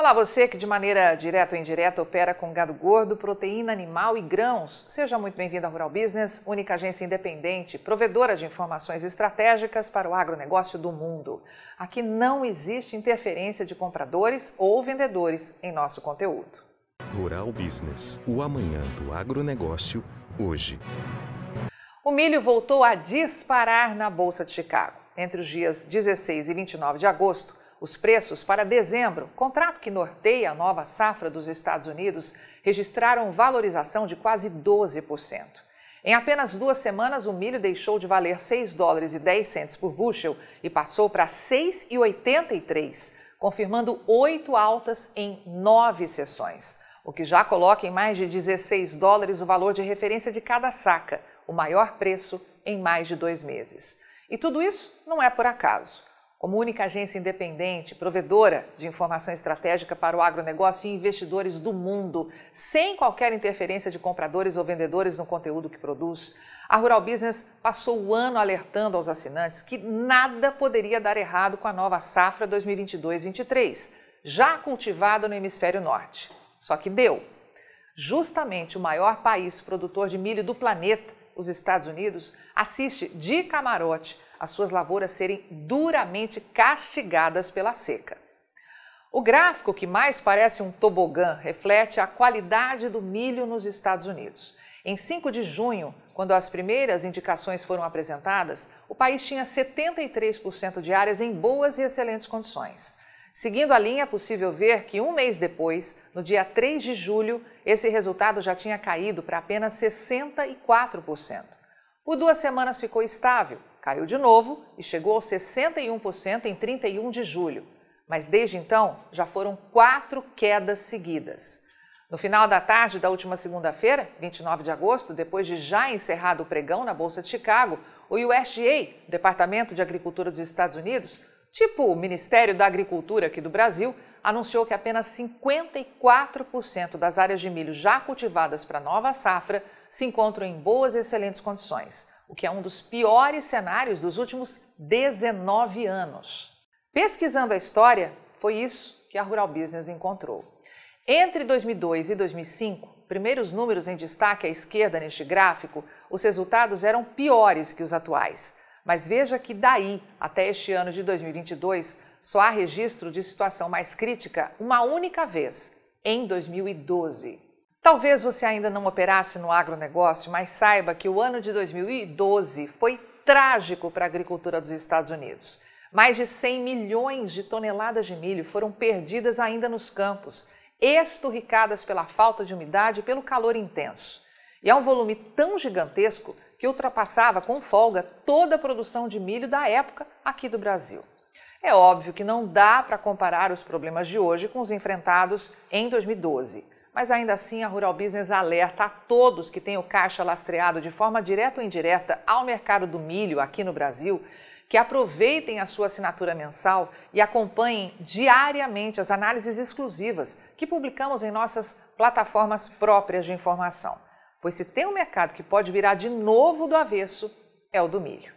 Olá, você que de maneira direta ou indireta opera com gado gordo, proteína animal e grãos. Seja muito bem-vindo à Rural Business, única agência independente, provedora de informações estratégicas para o agronegócio do mundo. Aqui não existe interferência de compradores ou vendedores em nosso conteúdo. Rural Business, o amanhã do agronegócio, hoje. O milho voltou a disparar na Bolsa de Chicago. Entre os dias 16 e 29 de agosto, os preços para dezembro, contrato que norteia a nova safra dos Estados Unidos, registraram valorização de quase 12%. Em apenas duas semanas, o milho deixou de valer 6 dólares e 10 centos por bushel e passou para 6,83, confirmando oito altas em nove sessões, o que já coloca em mais de 16 dólares o valor de referência de cada saca, o maior preço em mais de dois meses. E tudo isso não é por acaso. Como única agência independente, provedora de informação estratégica para o agronegócio e investidores do mundo, sem qualquer interferência de compradores ou vendedores no conteúdo que produz, a Rural Business passou o ano alertando aos assinantes que nada poderia dar errado com a nova safra 2022-23, já cultivada no hemisfério norte. Só que deu. Justamente o maior país produtor de milho do planeta, os Estados Unidos, assiste de camarote as suas lavouras serem duramente castigadas pela seca. O gráfico que mais parece um tobogã reflete a qualidade do milho nos Estados Unidos. Em 5 de junho, quando as primeiras indicações foram apresentadas, o país tinha 73% de áreas em boas e excelentes condições. Seguindo a linha, é possível ver que um mês depois, no dia 3 de julho, esse resultado já tinha caído para apenas 64%. Por duas semanas ficou estável, caiu de novo e chegou aos 61% em 31 de julho. Mas desde então já foram quatro quedas seguidas. No final da tarde da última segunda-feira, 29 de agosto, depois de já encerrado o pregão na Bolsa de Chicago, o USDA, Departamento de Agricultura dos Estados Unidos, tipo o Ministério da Agricultura aqui do Brasil, anunciou que apenas 54% das áreas de milho já cultivadas para nova safra se encontram em boas e excelentes condições o que é um dos piores cenários dos últimos 19 anos. Pesquisando a história, foi isso que a Rural Business encontrou. Entre 2002 e 2005, primeiros números em destaque à esquerda neste gráfico, os resultados eram piores que os atuais. Mas veja que daí até este ano de 2022, só há registro de situação mais crítica uma única vez, em 2012. Talvez você ainda não operasse no agronegócio, mas saiba que o ano de 2012 foi trágico para a agricultura dos Estados Unidos. Mais de 100 milhões de toneladas de milho foram perdidas ainda nos campos, esturricadas pela falta de umidade e pelo calor intenso. E é um volume tão gigantesco que ultrapassava com folga toda a produção de milho da época aqui do Brasil. É óbvio que não dá para comparar os problemas de hoje com os enfrentados em 2012. Mas ainda assim, a Rural Business alerta a todos que têm o caixa lastreado de forma direta ou indireta ao mercado do milho aqui no Brasil que aproveitem a sua assinatura mensal e acompanhem diariamente as análises exclusivas que publicamos em nossas plataformas próprias de informação. Pois se tem um mercado que pode virar de novo do avesso, é o do milho.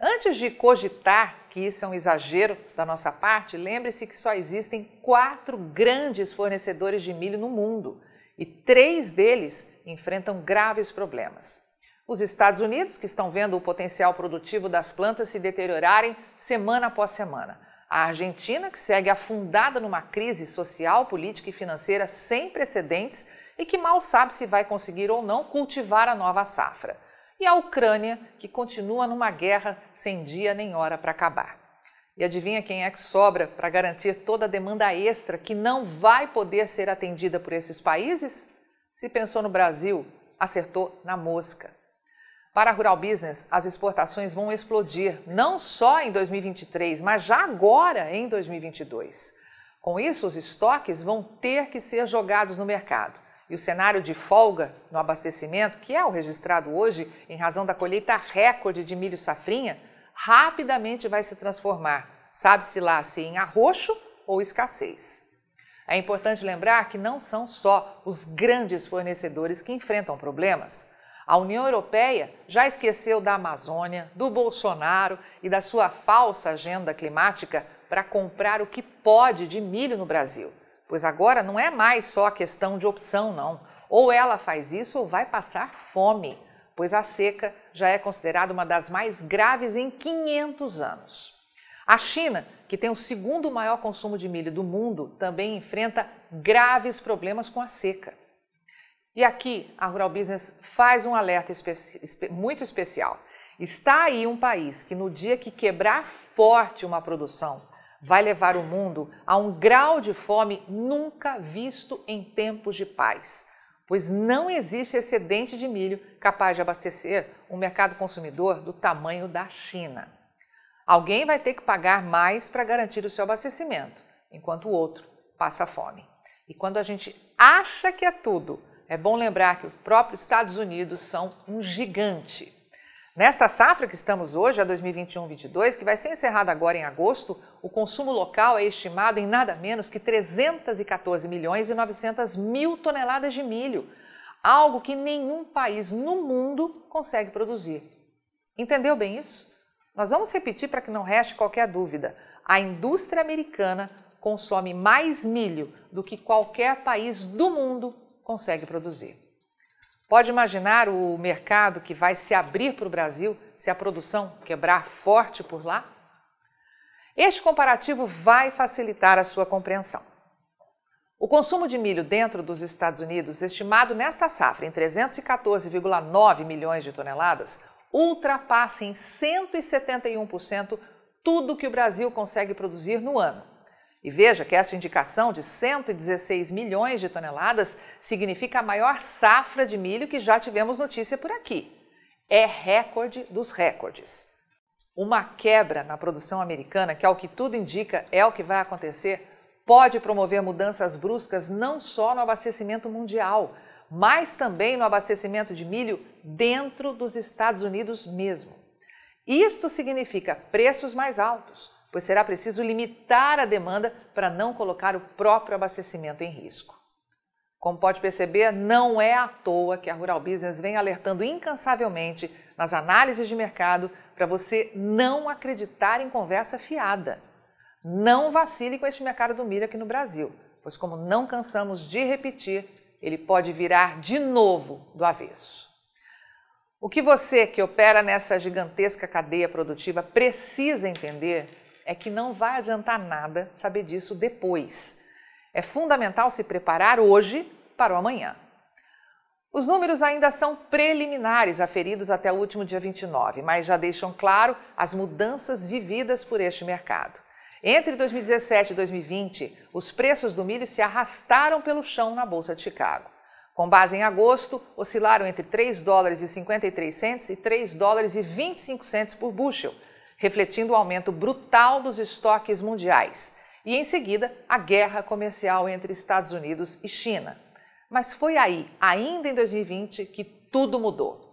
Antes de cogitar que isso é um exagero da nossa parte, lembre-se que só existem quatro grandes fornecedores de milho no mundo e três deles enfrentam graves problemas. Os Estados Unidos, que estão vendo o potencial produtivo das plantas se deteriorarem semana após semana. A Argentina, que segue afundada numa crise social, política e financeira sem precedentes e que mal sabe se vai conseguir ou não cultivar a nova safra e a Ucrânia, que continua numa guerra sem dia nem hora para acabar. E adivinha quem é que sobra para garantir toda a demanda extra que não vai poder ser atendida por esses países? Se pensou no Brasil, acertou na mosca. Para a Rural Business, as exportações vão explodir, não só em 2023, mas já agora em 2022. Com isso, os estoques vão ter que ser jogados no mercado. E o cenário de folga no abastecimento, que é o registrado hoje em razão da colheita recorde de milho safrinha, rapidamente vai se transformar, sabe-se lá se em arroxo ou escassez. É importante lembrar que não são só os grandes fornecedores que enfrentam problemas. A União Europeia já esqueceu da Amazônia, do Bolsonaro e da sua falsa agenda climática para comprar o que pode de milho no Brasil. Pois agora não é mais só questão de opção, não. Ou ela faz isso ou vai passar fome, pois a seca já é considerada uma das mais graves em 500 anos. A China, que tem o segundo maior consumo de milho do mundo, também enfrenta graves problemas com a seca. E aqui a Rural Business faz um alerta espe muito especial. Está aí um país que, no dia que quebrar forte uma produção, vai levar o mundo a um grau de fome nunca visto em tempos de paz, pois não existe excedente de milho capaz de abastecer um mercado consumidor do tamanho da China. Alguém vai ter que pagar mais para garantir o seu abastecimento, enquanto o outro passa fome. E quando a gente acha que é tudo, é bom lembrar que os próprios Estados Unidos são um gigante. Nesta safra que estamos hoje, a 2021-22, que vai ser encerrada agora em agosto, o consumo local é estimado em nada menos que 314 milhões e 900 mil toneladas de milho, algo que nenhum país no mundo consegue produzir. Entendeu bem isso? Nós vamos repetir para que não reste qualquer dúvida. A indústria americana consome mais milho do que qualquer país do mundo consegue produzir. Pode imaginar o mercado que vai se abrir para o Brasil se a produção quebrar forte por lá? Este comparativo vai facilitar a sua compreensão. O consumo de milho dentro dos Estados Unidos, estimado nesta safra em 314,9 milhões de toneladas, ultrapassa em 171% tudo que o Brasil consegue produzir no ano. E veja que esta indicação de 116 milhões de toneladas significa a maior safra de milho que já tivemos notícia por aqui. É recorde dos recordes. Uma quebra na produção americana, que ao que tudo indica é o que vai acontecer, pode promover mudanças bruscas não só no abastecimento mundial, mas também no abastecimento de milho dentro dos Estados Unidos mesmo. Isto significa preços mais altos, pois será preciso limitar a demanda para não colocar o próprio abastecimento em risco. Como pode perceber, não é à toa que a Rural Business vem alertando incansavelmente nas análises de mercado para você não acreditar em conversa fiada. Não vacile com este mercado do milho aqui no Brasil, pois, como não cansamos de repetir, ele pode virar de novo do avesso. O que você que opera nessa gigantesca cadeia produtiva precisa entender é que não vai adiantar nada saber disso depois. É fundamental se preparar hoje para o amanhã. Os números ainda são preliminares, aferidos até o último dia 29, mas já deixam claro as mudanças vividas por este mercado. Entre 2017 e 2020, os preços do milho se arrastaram pelo chão na Bolsa de Chicago. Com base em agosto, oscilaram entre 3 dólares e 53 centes e 3 dólares e 25 centes por bushel, refletindo o aumento brutal dos estoques mundiais. E em seguida, a guerra comercial entre Estados Unidos e China. Mas foi aí, ainda em 2020, que tudo mudou.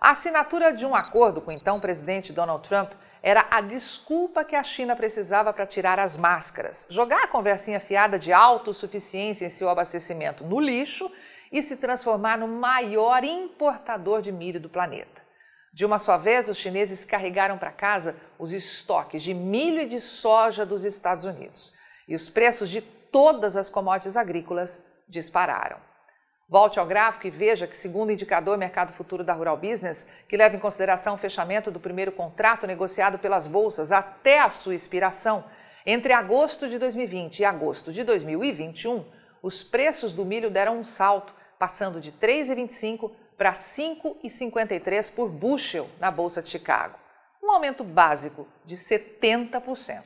A assinatura de um acordo com o então presidente Donald Trump era a desculpa que a China precisava para tirar as máscaras, jogar a conversinha fiada de autossuficiência em seu abastecimento no lixo e se transformar no maior importador de milho do planeta. De uma só vez, os chineses carregaram para casa os estoques de milho e de soja dos Estados Unidos e os preços de todas as commodities agrícolas dispararam. Volte ao gráfico e veja que, segundo o indicador Mercado Futuro da Rural Business, que leva em consideração o fechamento do primeiro contrato negociado pelas bolsas até a sua expiração, entre agosto de 2020 e agosto de 2021, os preços do milho deram um salto, passando de 3,25 para 5,53 por bushel na Bolsa de Chicago, um aumento básico de 70%.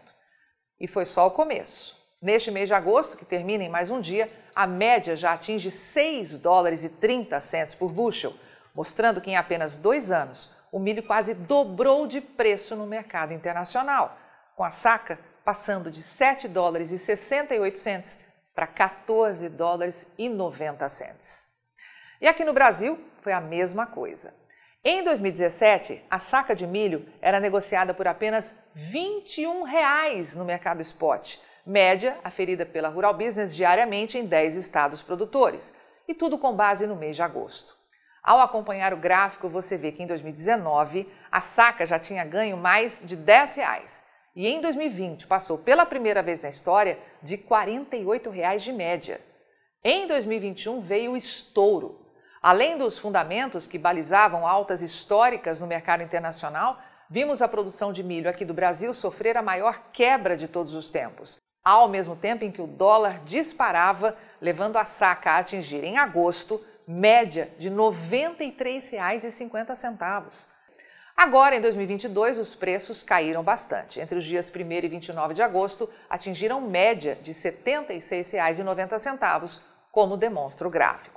E foi só o começo. Neste mês de agosto, que termina em mais um dia, a média já atinge 6 dólares e 30 centos por bushel, mostrando que em apenas dois anos o milho quase dobrou de preço no mercado internacional, com a saca passando de 7 dólares e 68 centes para 14 dólares e 90 centes. E aqui no Brasil foi a mesma coisa. Em 2017, a saca de milho era negociada por apenas 21 reais no mercado spot, média aferida pela Rural Business diariamente em 10 estados produtores, e tudo com base no mês de agosto. Ao acompanhar o gráfico, você vê que em 2019 a saca já tinha ganho mais de 10 reais, e em 2020 passou pela primeira vez na história de 48 reais de média. Em 2021 veio o estouro. Além dos fundamentos que balizavam altas históricas no mercado internacional, vimos a produção de milho aqui do Brasil sofrer a maior quebra de todos os tempos, ao mesmo tempo em que o dólar disparava, levando a saca a atingir em agosto média de R$ 93,50. Agora, em 2022, os preços caíram bastante. Entre os dias 1 e 29 de agosto, atingiram média de R$ 76,90, como demonstra o gráfico.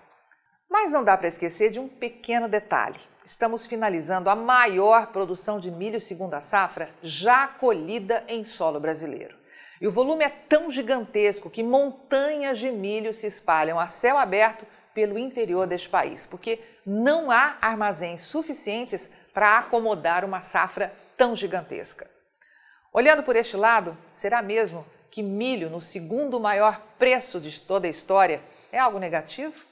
Mas não dá para esquecer de um pequeno detalhe. Estamos finalizando a maior produção de milho segunda safra já colhida em solo brasileiro. E o volume é tão gigantesco que montanhas de milho se espalham a céu aberto pelo interior deste país, porque não há armazéns suficientes para acomodar uma safra tão gigantesca. Olhando por este lado, será mesmo que milho no segundo maior preço de toda a história é algo negativo?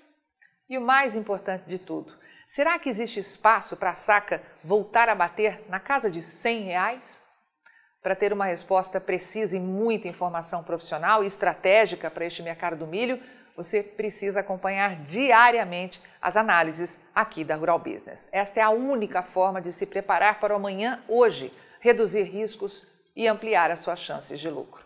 E o mais importante de tudo, será que existe espaço para a saca voltar a bater na casa de 100 reais? Para ter uma resposta precisa e muita informação profissional e estratégica para este mercado do milho, você precisa acompanhar diariamente as análises aqui da Rural Business. Esta é a única forma de se preparar para o amanhã hoje, reduzir riscos e ampliar as suas chances de lucro.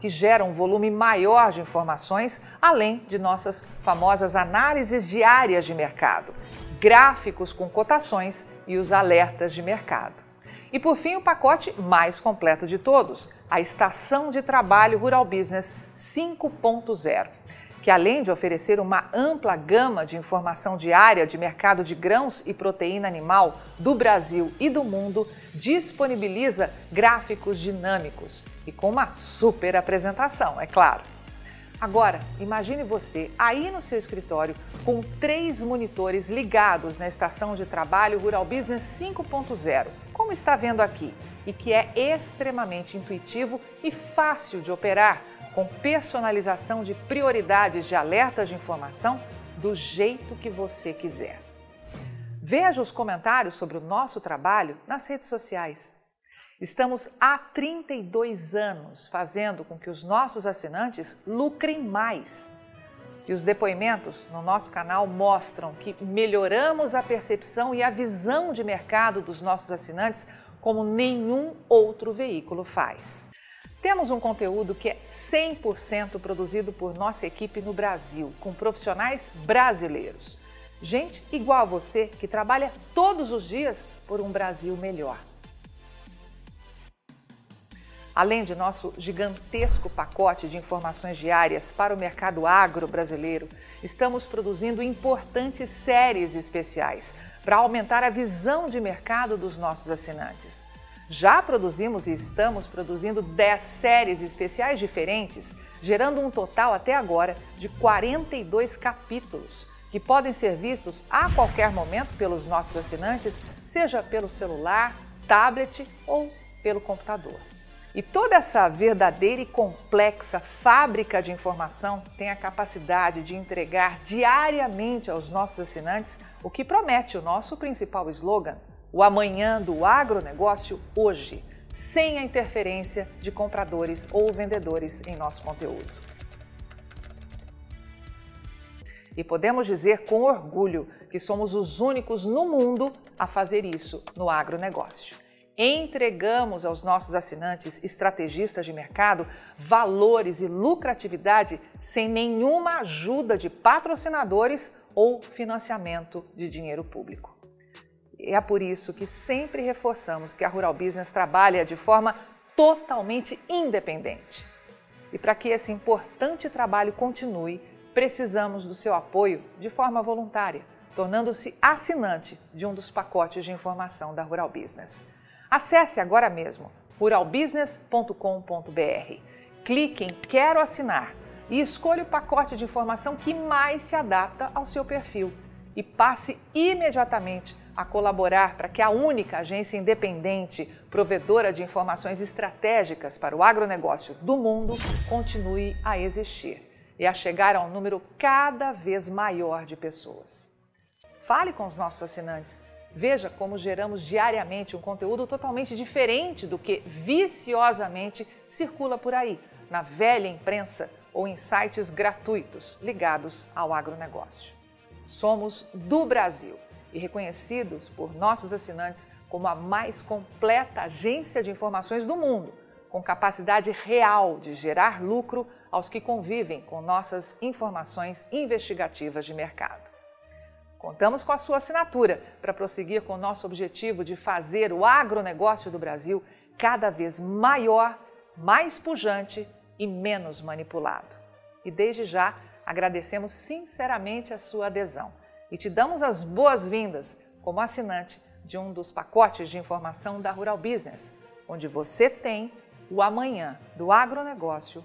que gera um volume maior de informações, além de nossas famosas análises diárias de mercado gráficos com cotações e os alertas de mercado. E por fim, o pacote mais completo de todos, a Estação de Trabalho Rural Business 5.0, que além de oferecer uma ampla gama de informação diária de mercado de grãos e proteína animal do Brasil e do mundo, disponibiliza gráficos dinâmicos e com uma super apresentação, é claro. Agora, imagine você aí no seu escritório com três monitores ligados na estação de trabalho Rural Business 5.0, como está vendo aqui, e que é extremamente intuitivo e fácil de operar, com personalização de prioridades de alertas de informação do jeito que você quiser. Veja os comentários sobre o nosso trabalho nas redes sociais. Estamos há 32 anos fazendo com que os nossos assinantes lucrem mais. E os depoimentos no nosso canal mostram que melhoramos a percepção e a visão de mercado dos nossos assinantes como nenhum outro veículo faz. Temos um conteúdo que é 100% produzido por nossa equipe no Brasil, com profissionais brasileiros. Gente igual a você que trabalha todos os dias por um Brasil melhor. Além de nosso gigantesco pacote de informações diárias para o mercado agro brasileiro, estamos produzindo importantes séries especiais para aumentar a visão de mercado dos nossos assinantes. Já produzimos e estamos produzindo 10 séries especiais diferentes, gerando um total até agora de 42 capítulos, que podem ser vistos a qualquer momento pelos nossos assinantes, seja pelo celular, tablet ou pelo computador. E toda essa verdadeira e complexa fábrica de informação tem a capacidade de entregar diariamente aos nossos assinantes o que promete o nosso principal slogan: o amanhã do agronegócio hoje, sem a interferência de compradores ou vendedores em nosso conteúdo. E podemos dizer com orgulho que somos os únicos no mundo a fazer isso no agronegócio entregamos aos nossos assinantes estrategistas de mercado valores e lucratividade sem nenhuma ajuda de patrocinadores ou financiamento de dinheiro público. É por isso que sempre reforçamos que a Rural Business trabalha de forma totalmente independente. E para que esse importante trabalho continue, precisamos do seu apoio de forma voluntária, tornando-se assinante de um dos pacotes de informação da Rural Business. Acesse agora mesmo ruralbusiness.com.br. Clique em Quero assinar e escolha o pacote de informação que mais se adapta ao seu perfil e passe imediatamente a colaborar para que a única agência independente provedora de informações estratégicas para o agronegócio do mundo continue a existir e a chegar a um número cada vez maior de pessoas. Fale com os nossos assinantes Veja como geramos diariamente um conteúdo totalmente diferente do que viciosamente circula por aí, na velha imprensa ou em sites gratuitos ligados ao agronegócio. Somos do Brasil e reconhecidos por nossos assinantes como a mais completa agência de informações do mundo, com capacidade real de gerar lucro aos que convivem com nossas informações investigativas de mercado. Contamos com a sua assinatura para prosseguir com o nosso objetivo de fazer o agronegócio do Brasil cada vez maior, mais pujante e menos manipulado. E desde já agradecemos sinceramente a sua adesão e te damos as boas-vindas como assinante de um dos pacotes de informação da Rural Business, onde você tem o amanhã do agronegócio